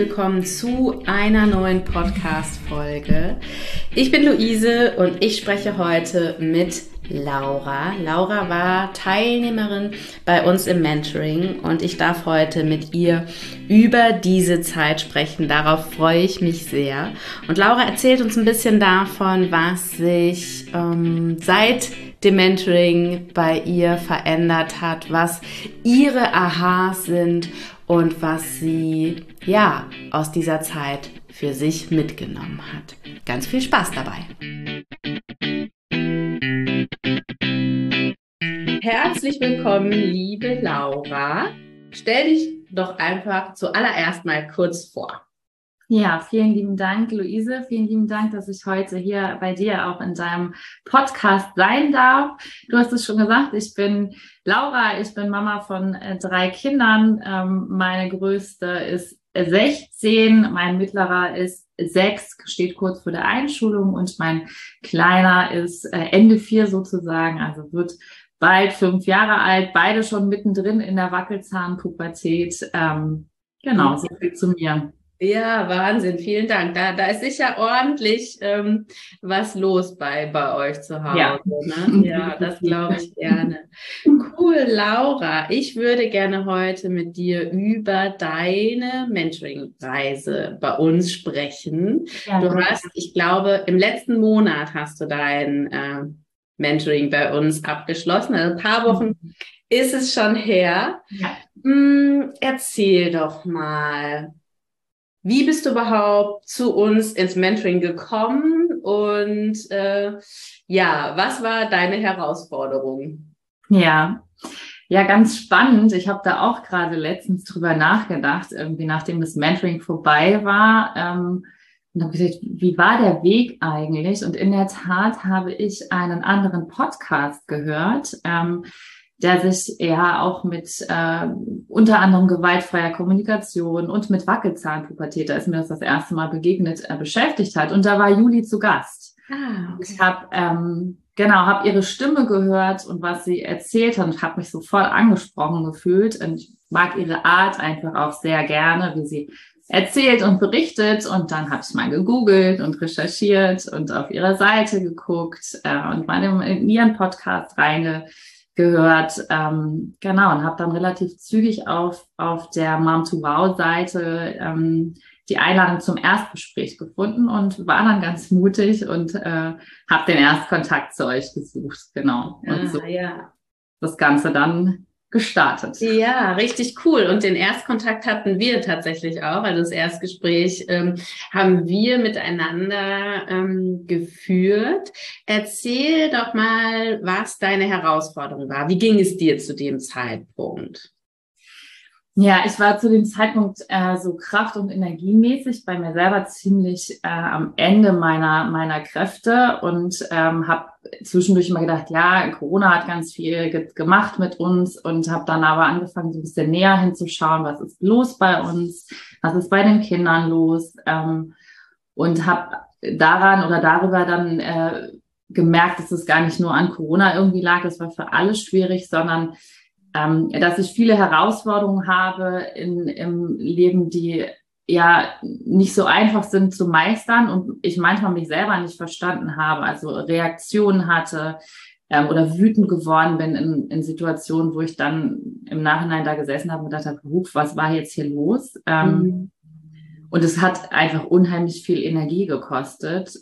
willkommen zu einer neuen Podcast-Folge. Ich bin Luise und ich spreche heute mit Laura. Laura war Teilnehmerin bei uns im Mentoring und ich darf heute mit ihr über diese Zeit sprechen. Darauf freue ich mich sehr. Und Laura erzählt uns ein bisschen davon, was sich ähm, seit dem Mentoring bei ihr verändert hat, was ihre Aha's sind und was sie ja aus dieser Zeit für sich mitgenommen hat. Ganz viel Spaß dabei. Herzlich willkommen, liebe Laura. Stell dich doch einfach zuallererst mal kurz vor. Ja, vielen lieben Dank, Luise. Vielen lieben Dank, dass ich heute hier bei dir auch in deinem Podcast sein darf. Du hast es schon gesagt, ich bin Laura, ich bin Mama von äh, drei Kindern. Ähm, meine größte ist 16, mein mittlerer ist sechs, steht kurz vor der Einschulung und mein kleiner ist äh, Ende vier sozusagen, also wird bald fünf Jahre alt, beide schon mittendrin in der Wackelzahnpubertät. Ähm, genau, so viel zu mir. Ja, Wahnsinn, vielen Dank. Da, da ist sicher ordentlich ähm, was los bei, bei euch zu Hause. Ja, ne? ja das glaube ich gerne. Cool, Laura. Ich würde gerne heute mit dir über deine Mentoring-Reise bei uns sprechen. Ja, du hast, ich glaube, im letzten Monat hast du dein äh, Mentoring bei uns abgeschlossen. Also ein paar Wochen mhm. ist es schon her. Ja. Hm, erzähl doch mal. Wie bist du überhaupt zu uns ins Mentoring gekommen und äh, ja, was war deine Herausforderung? Ja, ja, ganz spannend. Ich habe da auch gerade letztens drüber nachgedacht, irgendwie nachdem das Mentoring vorbei war. Ähm, und habe gesagt, wie war der Weg eigentlich? Und in der Tat habe ich einen anderen Podcast gehört. Ähm, der sich ja auch mit äh, unter anderem gewaltfreier Kommunikation und mit Wackelzahnpubertät, da ist mir das das erste Mal begegnet, äh, beschäftigt hat. Und da war Juli zu Gast. Ah, okay. Ich habe ähm, genau habe ihre Stimme gehört und was sie erzählt hat und habe mich sofort angesprochen gefühlt. Und ich mag ihre Art einfach auch sehr gerne, wie sie erzählt und berichtet und dann habe ich mal gegoogelt und recherchiert und auf ihrer Seite geguckt äh, und mal in, in ihren Podcast reinge gehört. Ähm, genau, und habe dann relativ zügig auf, auf der Mom to Wow Seite ähm, die Einladung zum Erstgespräch gefunden und war dann ganz mutig und äh, habe den Erstkontakt zu euch gesucht. Genau. Und ah, so ja. das Ganze dann gestartet. Ja, richtig cool. Und den Erstkontakt hatten wir tatsächlich auch. Also das Erstgespräch ähm, haben wir miteinander ähm, geführt. Erzähl doch mal, was deine Herausforderung war. Wie ging es dir zu dem Zeitpunkt? Ja, ich war zu dem Zeitpunkt äh, so kraft- und energiemäßig bei mir selber ziemlich äh, am Ende meiner meiner Kräfte und ähm, habe zwischendurch immer gedacht, ja, Corona hat ganz viel ge gemacht mit uns und habe dann aber angefangen, so ein bisschen näher hinzuschauen, was ist los bei uns, was ist bei den Kindern los ähm, und habe daran oder darüber dann äh, gemerkt, dass es gar nicht nur an Corona irgendwie lag, das war für alle schwierig, sondern ähm, dass ich viele Herausforderungen habe in, im Leben, die ja nicht so einfach sind zu meistern und ich manchmal mich selber nicht verstanden habe, also Reaktionen hatte ähm, oder wütend geworden bin in, in Situationen, wo ich dann im Nachhinein da gesessen habe und gedacht habe, was war jetzt hier los? Ähm, mhm. Und es hat einfach unheimlich viel Energie gekostet.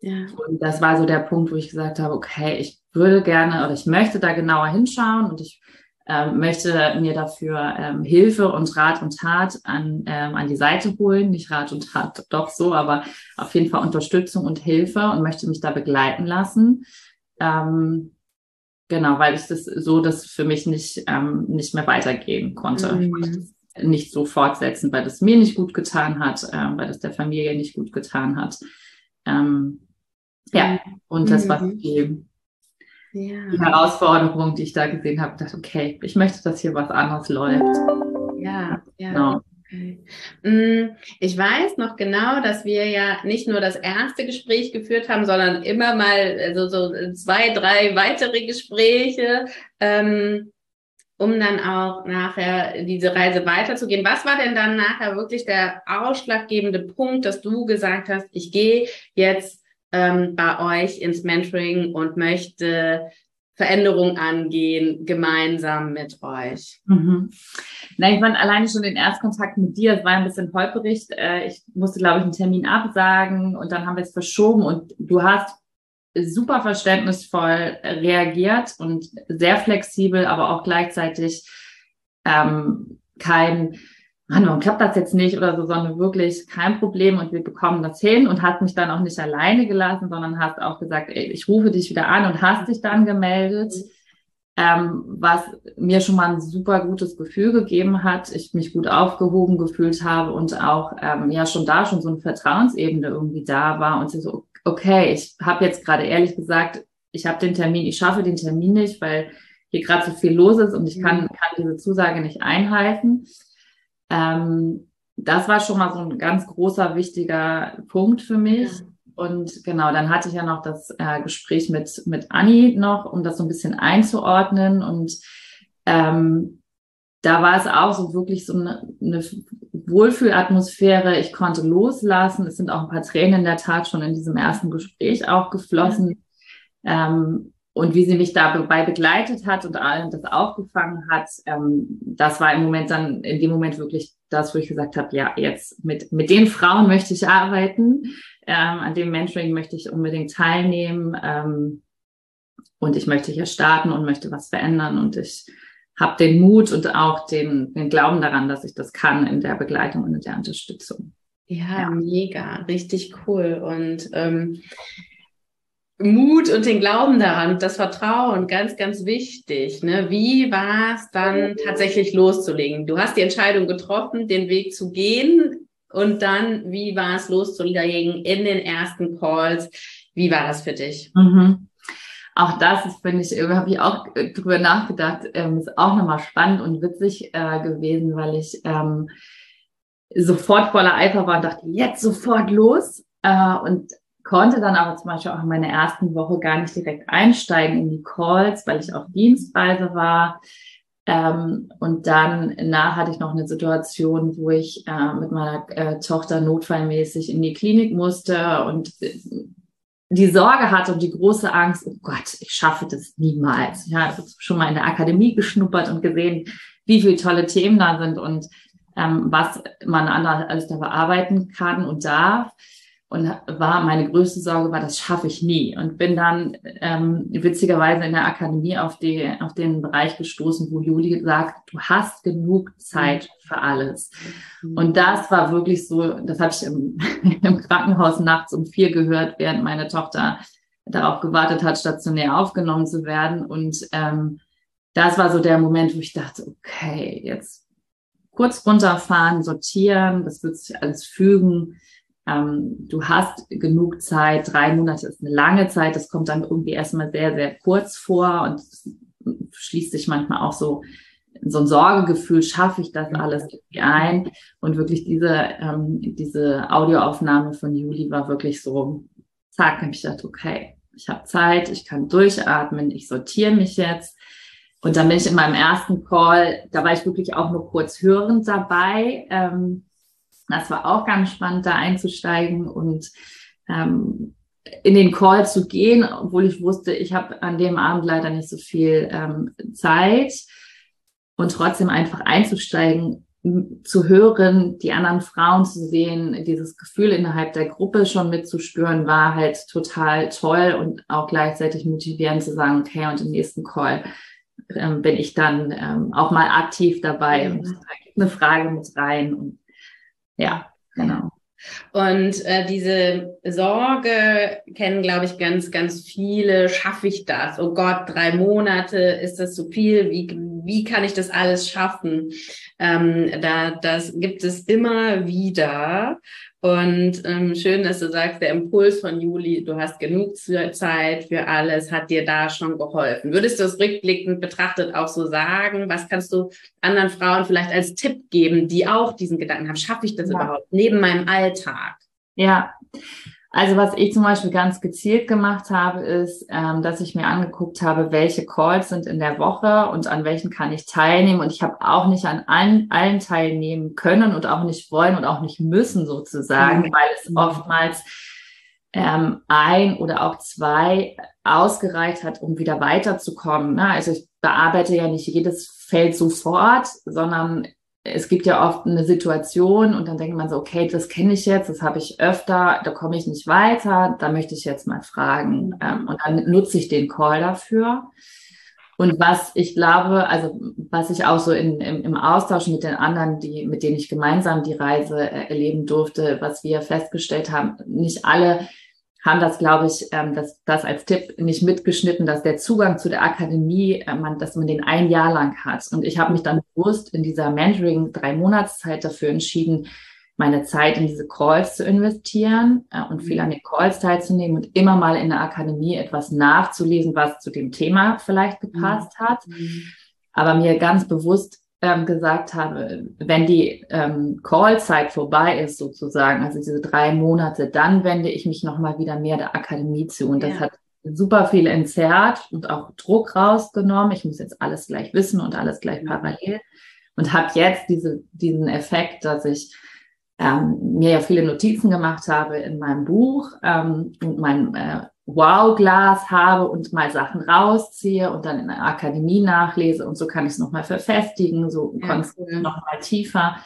Ja. Und das war so der Punkt, wo ich gesagt habe, okay, ich würde gerne oder ich möchte da genauer hinschauen und ich ähm, möchte mir dafür ähm, Hilfe und Rat und Tat an, ähm, an die Seite holen. Nicht Rat und Tat, doch so, aber auf jeden Fall Unterstützung und Hilfe und möchte mich da begleiten lassen. Ähm, genau, weil ich das so das für mich nicht, ähm, nicht mehr weitergehen konnte. Mhm. Nicht so fortsetzen, weil das mir nicht gut getan hat, ähm, weil das der Familie nicht gut getan hat. Ähm, ja, und das war mhm. die ja. die Herausforderung, die ich da gesehen habe, dachte, okay, ich möchte, dass hier was anderes läuft. Ja, ja. Genau. Okay. Mm, ich weiß noch genau, dass wir ja nicht nur das erste Gespräch geführt haben, sondern immer mal also so zwei, drei weitere Gespräche. Ähm, um dann auch nachher diese Reise weiterzugehen. Was war denn dann nachher wirklich der ausschlaggebende Punkt, dass du gesagt hast, ich gehe jetzt ähm, bei euch ins Mentoring und möchte Veränderung angehen, gemeinsam mit euch? Mhm. Na, ich meine, alleine schon den Erstkontakt mit dir, es war ein bisschen holperig. Äh, ich musste, glaube ich, einen Termin absagen und dann haben wir es verschoben und du hast super verständnisvoll reagiert und sehr flexibel, aber auch gleichzeitig ähm, kein, Mann, warum klappt das jetzt nicht oder so, sondern wirklich kein Problem und wir bekommen das hin und hat mich dann auch nicht alleine gelassen, sondern hast auch gesagt, ey, ich rufe dich wieder an und hast dich dann gemeldet, ähm, was mir schon mal ein super gutes Gefühl gegeben hat, ich mich gut aufgehoben gefühlt habe und auch ähm, ja schon da schon so eine Vertrauensebene irgendwie da war und so, okay, ich habe jetzt gerade ehrlich gesagt, ich habe den Termin, ich schaffe den Termin nicht, weil hier gerade so viel los ist und ich kann, mhm. kann diese Zusage nicht einhalten. Ähm, das war schon mal so ein ganz großer, wichtiger Punkt für mich. Ja. Und genau, dann hatte ich ja noch das äh, Gespräch mit, mit Anni noch, um das so ein bisschen einzuordnen. Und ähm, da war es auch so wirklich so eine, eine Wohlfühlatmosphäre. Ich konnte loslassen. Es sind auch ein paar Tränen in der Tat schon in diesem ersten Gespräch auch geflossen. Ähm, und wie sie mich dabei begleitet hat und allen das aufgefangen hat, ähm, das war im Moment dann, in dem Moment wirklich das, wo ich gesagt habe, ja, jetzt mit, mit den Frauen möchte ich arbeiten. Ähm, an dem Mentoring möchte ich unbedingt teilnehmen. Ähm, und ich möchte hier starten und möchte was verändern. Und ich habe den Mut und auch den, den Glauben daran, dass ich das kann in der Begleitung und in der Unterstützung. Ja, ja. mega, richtig cool. Und ähm, Mut und den Glauben daran, das Vertrauen, ganz, ganz wichtig. Ne? Wie war es dann tatsächlich loszulegen? Du hast die Entscheidung getroffen, den Weg zu gehen. Und dann, wie war es loszulegen in den ersten Calls? Wie war das für dich? Mhm auch das ist, finde ich, habe ich auch äh, drüber nachgedacht, ähm, ist auch nochmal spannend und witzig äh, gewesen, weil ich ähm, sofort voller Eifer war und dachte, jetzt sofort los. Äh, und konnte dann aber zum Beispiel auch in meiner ersten Woche gar nicht direkt einsteigen in die Calls, weil ich auf Dienstreise war. Ähm, und dann nach hatte ich noch eine Situation, wo ich äh, mit meiner äh, Tochter notfallmäßig in die Klinik musste und äh, die Sorge hatte und die große Angst, oh Gott, ich schaffe das niemals. Ja, habe schon mal in der Akademie geschnuppert und gesehen, wie viele tolle Themen da sind und ähm, was man alles da bearbeiten kann und darf. Und war meine größte Sorge war, das schaffe ich nie. Und bin dann ähm, witzigerweise in der Akademie auf, die, auf den Bereich gestoßen, wo Juli sagt, du hast genug Zeit für alles. Mhm. Und das war wirklich so, das habe ich im, im Krankenhaus nachts um vier gehört, während meine Tochter darauf gewartet hat, stationär aufgenommen zu werden. Und ähm, das war so der Moment, wo ich dachte, okay, jetzt kurz runterfahren, sortieren, das wird sich alles fügen ähm, du hast genug Zeit, drei Monate ist eine lange Zeit, das kommt dann irgendwie erstmal sehr, sehr kurz vor und schließt sich manchmal auch so so ein Sorgegefühl, schaffe ich das alles irgendwie ein? Und wirklich diese, ähm, diese Audioaufnahme von Juli war wirklich so, zack, habe ich gedacht, okay, ich habe Zeit, ich kann durchatmen, ich sortiere mich jetzt. Und dann bin ich in meinem ersten Call, da war ich wirklich auch nur kurz hörend dabei. Ähm, das war auch ganz spannend, da einzusteigen und ähm, in den Call zu gehen, obwohl ich wusste, ich habe an dem Abend leider nicht so viel ähm, Zeit. Und trotzdem einfach einzusteigen, zu hören, die anderen Frauen zu sehen, dieses Gefühl innerhalb der Gruppe schon mitzuspüren, war halt total toll und auch gleichzeitig motivierend zu sagen, okay, und im nächsten Call ähm, bin ich dann ähm, auch mal aktiv dabei und eine Frage mit rein und ja, genau. Und äh, diese Sorge kennen, glaube ich, ganz, ganz viele. Schaffe ich das? Oh Gott, drei Monate, ist das zu viel? Wie, wie kann ich das alles schaffen? Ähm, da, das gibt es immer wieder. Und ähm, schön, dass du sagst, der Impuls von Juli, du hast genug Zeit für alles, hat dir da schon geholfen. Würdest du es rückblickend betrachtet auch so sagen? Was kannst du anderen Frauen vielleicht als Tipp geben, die auch diesen Gedanken haben? Schaffe ich das ja. überhaupt neben meinem Alltag? Ja, Also was ich zum Beispiel ganz gezielt gemacht habe, ist, ähm, dass ich mir angeguckt habe, welche Calls sind in der Woche und an welchen kann ich teilnehmen. Und ich habe auch nicht an allen, allen teilnehmen können und auch nicht wollen und auch nicht müssen sozusagen, mhm. weil es oftmals ähm, ein oder auch zwei ausgereicht hat, um wieder weiterzukommen. Ne? Also ich bearbeite ja nicht jedes Feld sofort, sondern es gibt ja oft eine Situation und dann denkt man so, okay, das kenne ich jetzt, das habe ich öfter, da komme ich nicht weiter, da möchte ich jetzt mal fragen. Ähm, und dann nutze ich den Call dafür. Und was ich glaube, also was ich auch so in, im, im Austausch mit den anderen, die, mit denen ich gemeinsam die Reise äh, erleben durfte, was wir festgestellt haben, nicht alle haben das, glaube ich, ähm, das, das als Tipp nicht mitgeschnitten, dass der Zugang zu der Akademie, äh, man, dass man den ein Jahr lang hat. Und ich habe mich dann bewusst in dieser Mentoring drei Monatszeit dafür entschieden, meine Zeit in diese Calls zu investieren äh, und viel an den Calls teilzunehmen und immer mal in der Akademie etwas nachzulesen, was zu dem Thema vielleicht gepasst mhm. hat. Mhm. Aber mir ganz bewusst ähm, gesagt habe, wenn die ähm, Call-Zeit vorbei ist sozusagen, also diese drei Monate, dann wende ich mich nochmal wieder mehr der Akademie zu. Und das hat super viel entzerrt und auch Druck rausgenommen. Ich muss jetzt alles gleich wissen und alles gleich parallel. Und habe jetzt diese, diesen Effekt, dass ich ähm, mir ja viele Notizen gemacht habe in meinem Buch ähm, und mein äh, Wow-Glas habe und mal Sachen rausziehe und dann in der Akademie nachlese und so kann ich es nochmal verfestigen, so ja, cool. nochmal tiefer.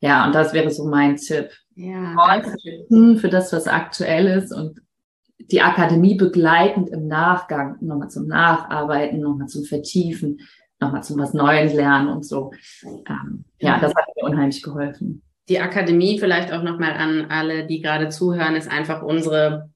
Ja, und das wäre so mein Tipp. Ja, für das, was aktuell ist und die Akademie begleitend im Nachgang, nochmal zum Nacharbeiten, nochmal zum Vertiefen, nochmal zum was Neues lernen und so. Ähm, ja, das hat mir unheimlich geholfen. Die Akademie vielleicht auch nochmal an alle, die gerade zuhören, ist einfach unsere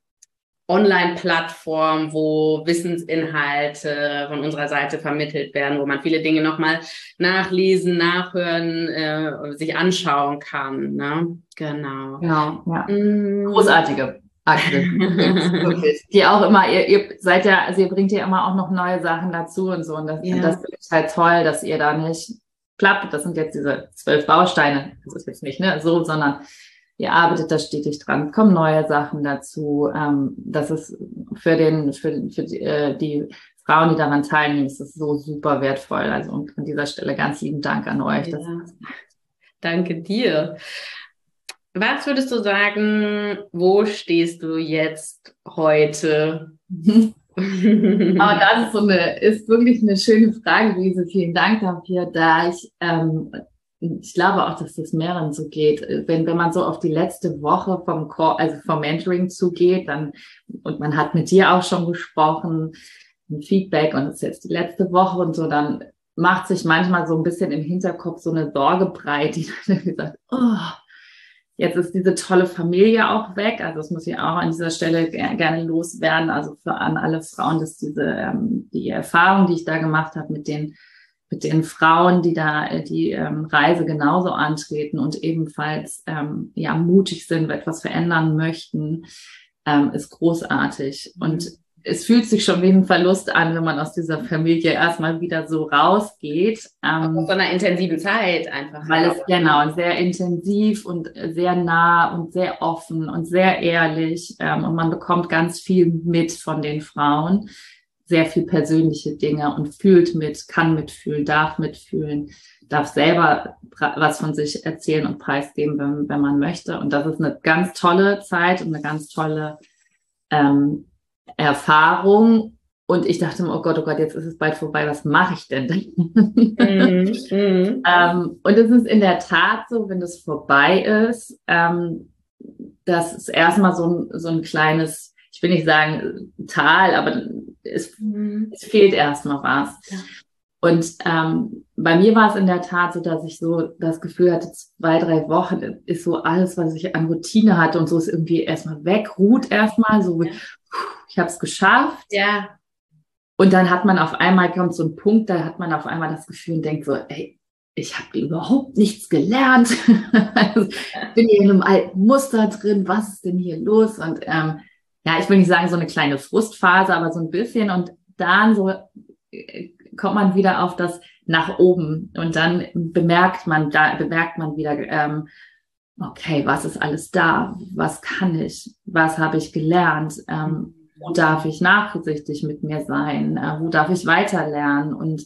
Online-Plattform, wo Wissensinhalte von unserer Seite vermittelt werden, wo man viele Dinge nochmal nachlesen, nachhören, äh, sich anschauen kann. Ne? Genau. Genau, ja. Mm. Großartige Akte. die auch immer, ihr, ihr seid ja, also ihr bringt ja immer auch noch neue Sachen dazu und so. Und das, ja. das ich halt toll, dass ihr da nicht klappt. Das sind jetzt diese zwölf Bausteine. Das ist jetzt nicht ne, so, sondern ihr arbeitet da stetig dran, kommen neue Sachen dazu. Ähm, das ist für den, für, für die, äh, die Frauen, die daran teilnehmen, ist das so super wertvoll. Also und an dieser Stelle ganz lieben Dank an euch. Ja. Danke dir. Was würdest du sagen, wo stehst du jetzt heute? Aber das ist so eine, ist wirklich eine schöne Frage, Lise. Vielen Dank dafür, da ich ähm, ich glaube auch, dass das mehreren so geht. Wenn, wenn man so auf die letzte Woche vom Call, also vom Mentoring zugeht, dann, und man hat mit dir auch schon gesprochen, ein Feedback und es ist jetzt die letzte Woche und so, dann macht sich manchmal so ein bisschen im Hinterkopf so eine Sorge breit, die dann gesagt, oh, jetzt ist diese tolle Familie auch weg. Also das muss ich auch an dieser Stelle gerne loswerden. Also für an alle Frauen, dass diese, ähm, die Erfahrung, die ich da gemacht habe mit den den Frauen, die da äh, die ähm, Reise genauso antreten und ebenfalls ähm, ja mutig sind, etwas verändern möchten, ähm, ist großartig. Mhm. Und es fühlt sich schon wie ein Verlust an, wenn man aus dieser Familie erstmal wieder so rausgeht. Ähm, Auf so einer intensiven Zeit einfach. Weil es genau sehr intensiv und sehr nah und sehr offen und sehr ehrlich ähm, und man bekommt ganz viel mit von den Frauen sehr viel persönliche Dinge und fühlt mit, kann mitfühlen, darf mitfühlen, darf selber was von sich erzählen und preisgeben, wenn, wenn man möchte. Und das ist eine ganz tolle Zeit und eine ganz tolle ähm, Erfahrung. Und ich dachte mir, oh Gott, oh Gott, jetzt ist es bald vorbei, was mache ich denn? Mhm, mhm. ähm, und es ist in der Tat so, wenn das vorbei ist, ähm, das ist erstmal so ein, so ein kleines, ich will nicht sagen Tal, aber es, mhm. es fehlt erstmal was. Ja. Und ähm, bei mir war es in der Tat so, dass ich so das Gefühl hatte, zwei, drei Wochen ist so alles, was ich an Routine hatte und so ist irgendwie erstmal weg, ruht erstmal, so ja. ich habe es geschafft. Ja. Und dann hat man auf einmal, kommt so ein Punkt, da hat man auf einmal das Gefühl und denkt so, ey, ich habe überhaupt nichts gelernt. also, bin hier in einem alten Muster drin, was ist denn hier los? Und ähm, ja, ich will nicht sagen so eine kleine Frustphase, aber so ein bisschen und dann so äh, kommt man wieder auf das nach oben und dann bemerkt man, da bemerkt man wieder, ähm, okay, was ist alles da? Was kann ich? Was habe ich gelernt? Ähm, wo darf ich nachsichtig mit mir sein? Äh, wo darf ich weiterlernen? Und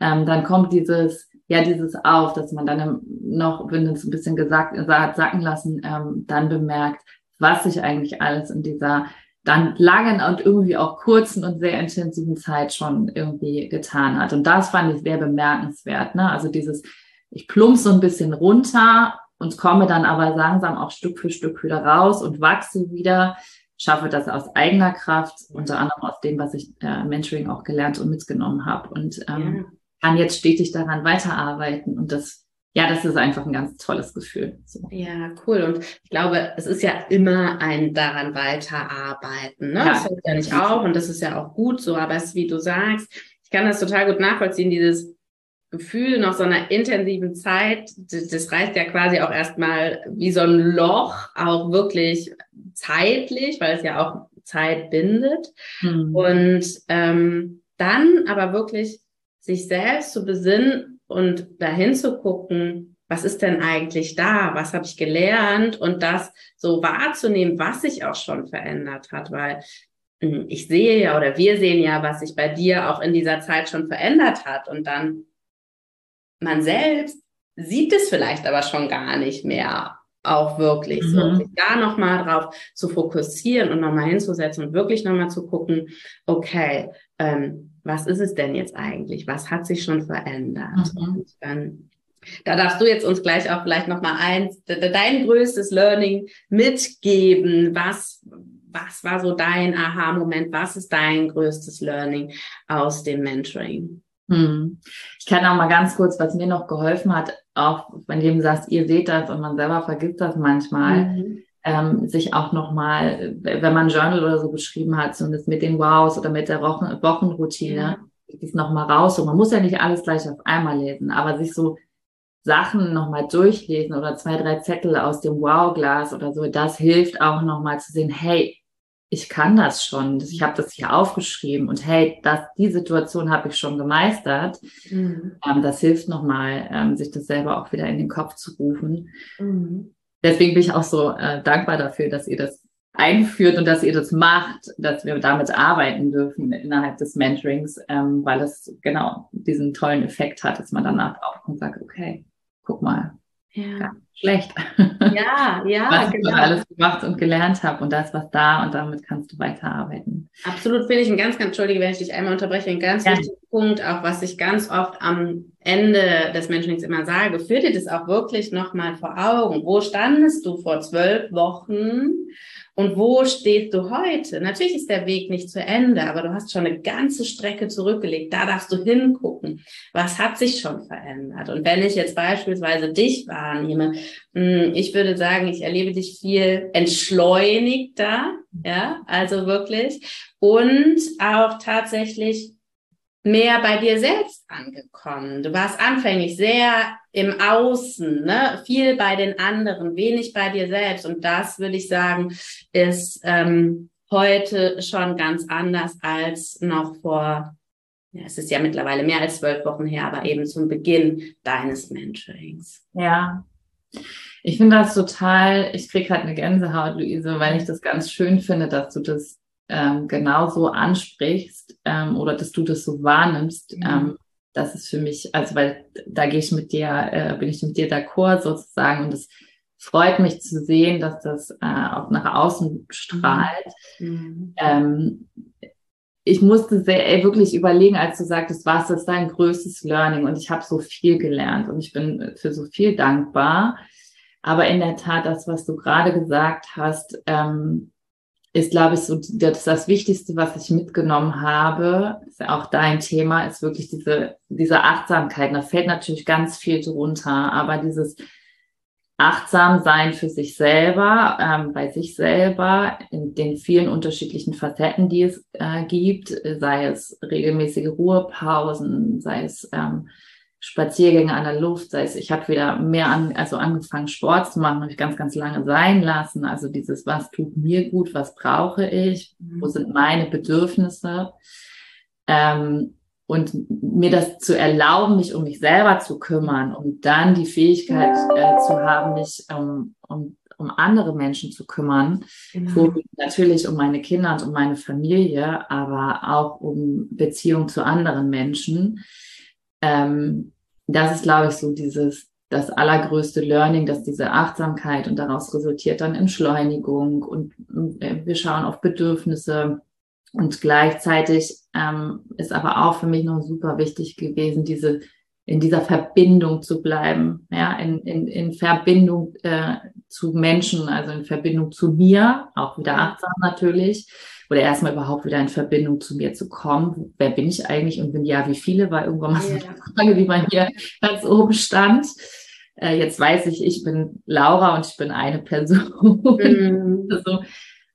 ähm, dann kommt dieses, ja, dieses auf, dass man dann noch, wenn es ein bisschen gesagt, sagt, sacken lassen, ähm, dann bemerkt, was sich eigentlich alles in dieser dann langen und irgendwie auch kurzen und sehr intensiven Zeit schon irgendwie getan hat. Und das fand ich sehr bemerkenswert. Ne? Also dieses, ich plump so ein bisschen runter und komme dann aber langsam auch Stück für Stück wieder raus und wachse wieder, schaffe das aus eigener Kraft, unter anderem aus dem, was ich äh, Mentoring auch gelernt und mitgenommen habe und ähm, ja. kann jetzt stetig daran weiterarbeiten und das ja, das ist einfach ein ganz tolles Gefühl. So. Ja, cool. Und ich glaube, es ist ja immer ein daran weiterarbeiten. Ne? Ja. Das hört ja nicht auf und das ist ja auch gut so. Aber es ist, wie du sagst, ich kann das total gut nachvollziehen, dieses Gefühl nach so einer intensiven Zeit, das, reißt ja quasi auch erstmal wie so ein Loch, auch wirklich zeitlich, weil es ja auch Zeit bindet. Mhm. Und ähm, dann aber wirklich sich selbst zu besinnen und dahin zu gucken, was ist denn eigentlich da? Was habe ich gelernt? Und das so wahrzunehmen, was sich auch schon verändert hat, weil hm, ich sehe ja oder wir sehen ja, was sich bei dir auch in dieser Zeit schon verändert hat. Und dann man selbst sieht es vielleicht aber schon gar nicht mehr auch wirklich mhm. so, sich da nochmal drauf zu fokussieren und nochmal hinzusetzen und wirklich nochmal zu gucken, okay, ähm, was ist es denn jetzt eigentlich? Was hat sich schon verändert? Mhm. Und, ähm, da darfst du jetzt uns gleich auch vielleicht nochmal eins, dein größtes Learning mitgeben. Was, was war so dein Aha-Moment? Was ist dein größtes Learning aus dem Mentoring? Hm. Ich kann auch mal ganz kurz, was mir noch geholfen hat, auch wenn du sagst, ihr seht das und man selber vergisst das manchmal, mhm. Ähm, sich auch nochmal, wenn man Journal oder so geschrieben hat, zumindest mit den Wows oder mit der Wochen Wochenroutine, ja. das nochmal raus. Und man muss ja nicht alles gleich auf einmal lesen, aber sich so Sachen nochmal durchlesen oder zwei, drei Zettel aus dem Wow-Glas oder so, das hilft auch nochmal zu sehen, hey, ich kann das schon. Ich habe das hier aufgeschrieben und hey, das, die Situation habe ich schon gemeistert. Mhm. Ähm, das hilft nochmal, ähm, sich das selber auch wieder in den Kopf zu rufen. Mhm. Deswegen bin ich auch so äh, dankbar dafür, dass ihr das einführt und dass ihr das macht, dass wir damit arbeiten dürfen innerhalb des Mentorings, ähm, weil es genau diesen tollen Effekt hat, dass man danach auch und sagt, okay, guck mal, ja. schlecht. Ja, ja, was genau. ich alles gemacht und gelernt habe und das, was da und damit kannst du weiterarbeiten. Absolut, finde ich ein ganz, ganz, entschuldige, wenn ich dich einmal unterbreche, ein ganz ja. wichtiger Punkt, auch was ich ganz oft am Ende des Menschenlings immer sage, führ dir das auch wirklich nochmal vor Augen. Wo standest du vor zwölf Wochen und wo stehst du heute? Natürlich ist der Weg nicht zu Ende, aber du hast schon eine ganze Strecke zurückgelegt. Da darfst du hingucken. Was hat sich schon verändert? Und wenn ich jetzt beispielsweise dich wahrnehme, hm, ich würde sagen, ich erlebe dich viel entschleunigter, ja, also wirklich. Und auch tatsächlich mehr bei dir selbst angekommen. Du warst anfänglich sehr im Außen, ne? viel bei den anderen, wenig bei dir selbst. Und das würde ich sagen, ist ähm, heute schon ganz anders als noch vor, ja, es ist ja mittlerweile mehr als zwölf Wochen her, aber eben zum Beginn deines Mentorings. Ja. Ich finde das total, ich kriege halt eine Gänsehaut, Luise, weil ich das ganz schön finde, dass du das ähm, genauso ansprichst ähm, oder dass du das so wahrnimmst, mhm. ähm, das ist für mich, also weil da gehe ich mit dir, äh, bin ich mit dir d'accord sozusagen und es freut mich zu sehen, dass das äh, auch nach außen strahlt. Mhm. Ähm, ich musste sehr ey, wirklich überlegen, als du sagtest, was ist dein größtes Learning? Und ich habe so viel gelernt und ich bin für so viel dankbar. Aber in der Tat, das, was du gerade gesagt hast, ähm, ist, glaube ich, so das, das Wichtigste, was ich mitgenommen habe, ist auch dein Thema, ist wirklich diese, diese Achtsamkeit. Da fällt natürlich ganz viel drunter, aber dieses achtsam sein für sich selber, ähm, bei sich selber, in den vielen unterschiedlichen Facetten, die es äh, gibt, sei es regelmäßige Ruhepausen, sei es ähm, Spaziergänge an der Luft, sei es, ich habe wieder mehr an, also angefangen, Sport zu machen, habe ich ganz, ganz lange sein lassen. Also dieses, was tut mir gut, was brauche ich, wo mhm. sind meine Bedürfnisse. Ähm, und mir das zu erlauben, mich um mich selber zu kümmern und dann die Fähigkeit äh, zu haben, mich um, um, um andere Menschen zu kümmern, genau. natürlich um meine Kinder und um meine Familie, aber auch um Beziehung zu anderen Menschen. Ähm, das ist, glaube ich, so dieses das allergrößte Learning, dass diese Achtsamkeit und daraus resultiert dann Entschleunigung und äh, wir schauen auf Bedürfnisse. Und gleichzeitig ähm, ist aber auch für mich noch super wichtig gewesen, diese in dieser Verbindung zu bleiben, ja, in, in, in Verbindung äh, zu Menschen, also in Verbindung zu mir, auch wieder achtsam natürlich, oder erstmal überhaupt wieder in Verbindung zu mir zu kommen. Wer bin ich eigentlich und bin ja, wie viele, war irgendwann mal so eine Frage, die bei mir ganz oben stand. Äh, jetzt weiß ich, ich bin Laura und ich bin eine Person. Mhm. so.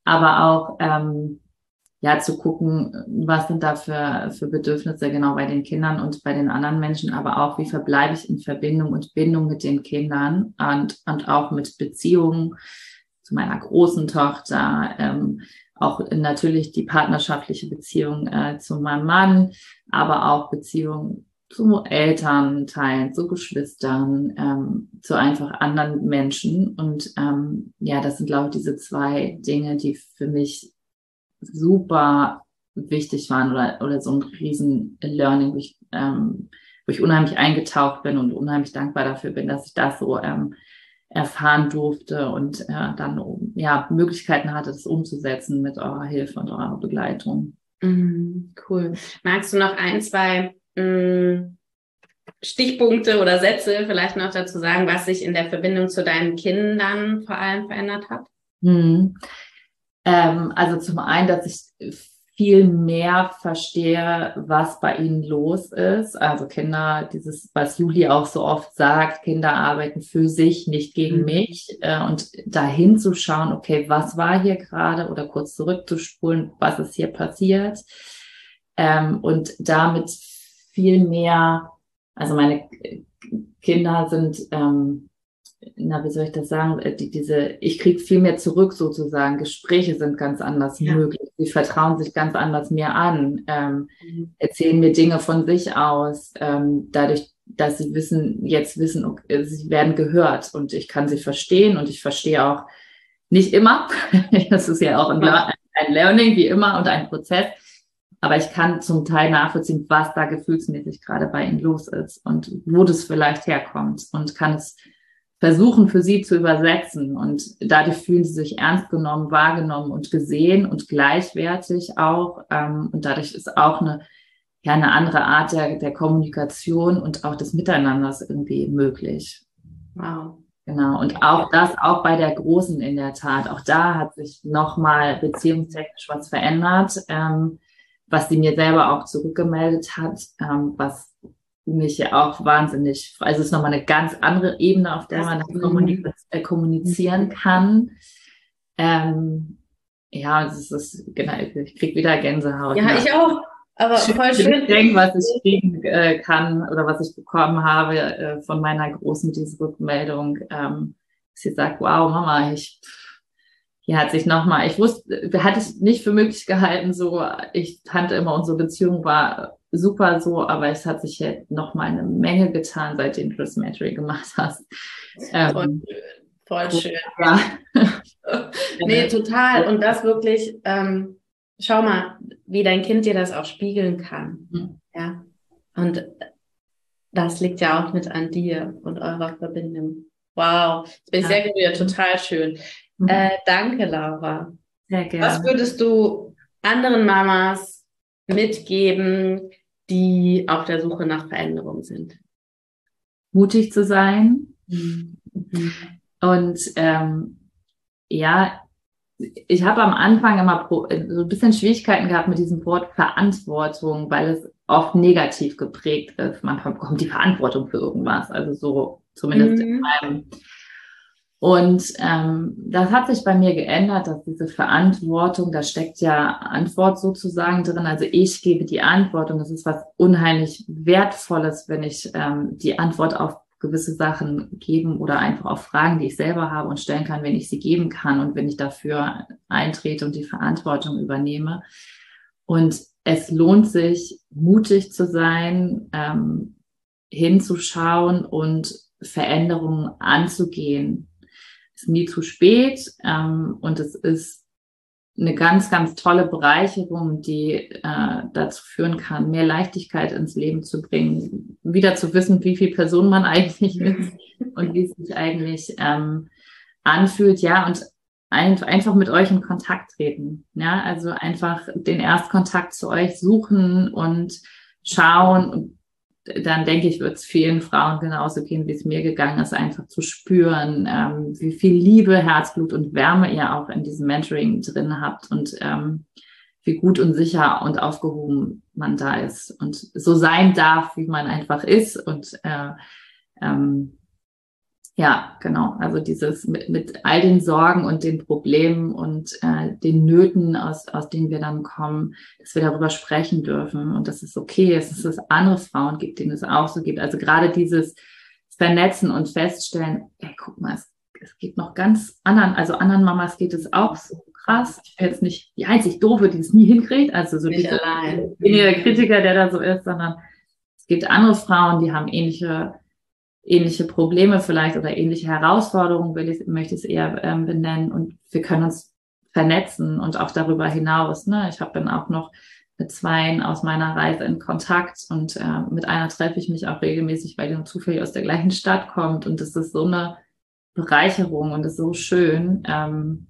Aber auch ähm, ja zu gucken, was sind da für, für Bedürfnisse genau bei den Kindern und bei den anderen Menschen, aber auch, wie verbleibe ich in Verbindung und Bindung mit den Kindern und, und auch mit Beziehungen zu meiner großen Tochter, ähm, auch natürlich die partnerschaftliche Beziehung äh, zu meinem Mann, aber auch Beziehungen zu Elternteilen, zu Geschwistern, ähm, zu einfach anderen Menschen. Und ähm, ja, das sind, glaube ich, diese zwei Dinge, die für mich super wichtig waren oder, oder so ein riesen Learning, wo ich, ähm, wo ich unheimlich eingetaucht bin und unheimlich dankbar dafür bin, dass ich das so ähm, erfahren durfte und äh, dann ja Möglichkeiten hatte, das umzusetzen mit eurer Hilfe und eurer Begleitung. Mm, cool. Magst du noch ein, zwei mh, mm, Stichpunkte oder Sätze vielleicht noch dazu sagen, was sich in der Verbindung zu deinen Kindern vor allem verändert hat? Hm. Ähm, also zum einen, dass ich viel mehr verstehe, was bei ihnen los ist. Also Kinder, dieses, was Juli auch so oft sagt, Kinder arbeiten für sich, nicht gegen mhm. mich. Äh, und dahin zu schauen, okay, was war hier gerade oder kurz zurückzuspulen, was ist hier passiert. Ähm, und damit viel mehr, also meine Kinder sind ähm, na, wie soll ich das sagen, äh, die, diese, ich kriege viel mehr zurück sozusagen. Gespräche sind ganz anders ja. möglich. Sie vertrauen sich ganz anders mir an, ähm, mhm. erzählen mir Dinge von sich aus, ähm, dadurch, dass sie wissen, jetzt wissen, okay, sie werden gehört und ich kann sie verstehen und ich verstehe auch nicht immer. das ist ja auch ein, ein Learning wie immer und ein Prozess. Aber ich kann zum Teil nachvollziehen, was da gefühlsmäßig gerade bei ihnen los ist und wo das vielleicht herkommt und kann es versuchen für sie zu übersetzen. Und dadurch fühlen sie sich ernst genommen, wahrgenommen und gesehen und gleichwertig auch. Ähm, und dadurch ist auch eine, ja, eine andere Art der, der Kommunikation und auch des Miteinanders irgendwie möglich. Wow. Genau. Und auch das, auch bei der Großen in der Tat. Auch da hat sich nochmal beziehungstechnisch was verändert, ähm, was sie mir selber auch zurückgemeldet hat, ähm, was mich ja auch wahnsinnig, also es ist nochmal eine ganz andere Ebene, auf der man äh, kommunizieren kann. Ähm, ja, es ist, genau, ich krieg wieder Gänsehaut. Ja, ich auch. Aber voll schön. Ich denke, was ich kriegen äh, kann oder was ich bekommen habe äh, von meiner Großen, diese Rückmeldung, ähm, sie sagt, wow, Mama, ich, hier hat sich nochmal, ich wusste, hatte ich nicht für möglich gehalten, so, ich kannte immer, unsere Beziehung war super so, aber es hat sich jetzt noch mal eine Menge getan, seitdem du das Matry gemacht hast. Ähm, voll, schön. Ja. nee, total. Und das wirklich, ähm, schau mal, wie dein Kind dir das auch spiegeln kann. Mhm. Ja. Und das liegt ja auch mit an dir und eurer Verbindung. Wow, ich bin ja. sehr gerührt, total schön. Mhm. Äh, danke, Laura. Sehr gerne. Was würdest du anderen Mamas mitgeben, die auf der Suche nach Veränderung sind. Mutig zu sein. Mhm. Und ähm, ja, ich habe am Anfang immer so ein bisschen Schwierigkeiten gehabt mit diesem Wort Verantwortung, weil es oft negativ geprägt ist. Man bekommt die Verantwortung für irgendwas. Also so zumindest mhm. in meinem und ähm, das hat sich bei mir geändert, dass diese Verantwortung, da steckt ja Antwort sozusagen drin. Also ich gebe die Antwort und das ist was unheimlich Wertvolles, wenn ich ähm, die Antwort auf gewisse Sachen geben oder einfach auf Fragen, die ich selber habe und stellen kann, wenn ich sie geben kann und wenn ich dafür eintrete und die Verantwortung übernehme. Und es lohnt sich, mutig zu sein, ähm, hinzuschauen und Veränderungen anzugehen. Nie zu spät. Ähm, und es ist eine ganz, ganz tolle Bereicherung, die äh, dazu führen kann, mehr Leichtigkeit ins Leben zu bringen, wieder zu wissen, wie viel Person man eigentlich ist und wie es sich eigentlich ähm, anfühlt, ja, und ein, einfach mit euch in Kontakt treten, ja, also einfach den Erstkontakt zu euch suchen und schauen und dann denke ich, wird es vielen Frauen genauso gehen, wie es mir gegangen ist, einfach zu spüren, ähm, wie viel Liebe, Herzblut und Wärme ihr auch in diesem Mentoring drin habt und ähm, wie gut und sicher und aufgehoben man da ist und so sein darf, wie man einfach ist und äh, ähm, ja, genau. Also dieses mit, mit all den Sorgen und den Problemen und äh, den Nöten, aus, aus denen wir dann kommen, dass wir darüber sprechen dürfen und dass es okay ist, dass es andere Frauen gibt, denen es auch so gibt. Also gerade dieses Vernetzen und feststellen, ey, guck mal, es, es gibt noch ganz anderen, also anderen Mamas geht es auch so krass. Ich bin jetzt nicht die einzig Doofe, die es nie hinkriegt, also so nicht allein. weniger Kritiker, der da so ist, sondern es gibt andere Frauen, die haben ähnliche ähnliche Probleme vielleicht oder ähnliche Herausforderungen, will ich, möchte ich es eher ähm, benennen. Und wir können uns vernetzen und auch darüber hinaus. Ne? Ich habe dann auch noch mit zweien aus meiner Reise in Kontakt und äh, mit einer treffe ich mich auch regelmäßig, weil die zufällig aus der gleichen Stadt kommt. Und das ist so eine Bereicherung und ist so schön. Ähm,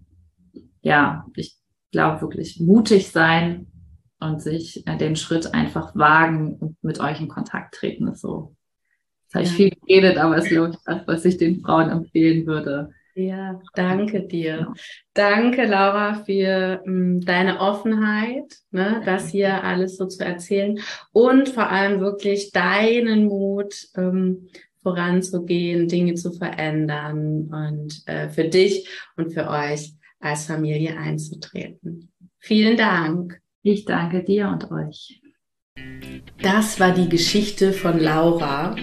ja, ich glaube wirklich mutig sein und sich äh, den Schritt einfach wagen und mit euch in Kontakt treten ist so habe ich viel geredet, aber es ist, glaube ich, das, was ich den Frauen empfehlen würde. Ja, danke dir. Genau. Danke, Laura, für m, mm, deine Offenheit, ne, das hier alles so zu erzählen und vor allem wirklich deinen Mut, ähm, voranzugehen, Dinge zu verändern und äh, für dich und für euch als Familie einzutreten. Vielen Dank. Ich danke dir und euch. Das war die Geschichte von Laura.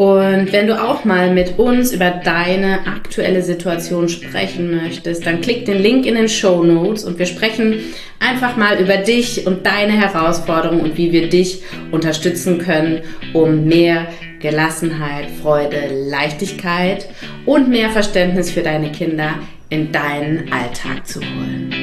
Und wenn du auch mal mit uns über deine aktuelle Situation sprechen möchtest, dann klick den Link in den Show Notes und wir sprechen einfach mal über dich und deine Herausforderungen und wie wir dich unterstützen können, um mehr Gelassenheit, Freude, Leichtigkeit und mehr Verständnis für deine Kinder in deinen Alltag zu holen.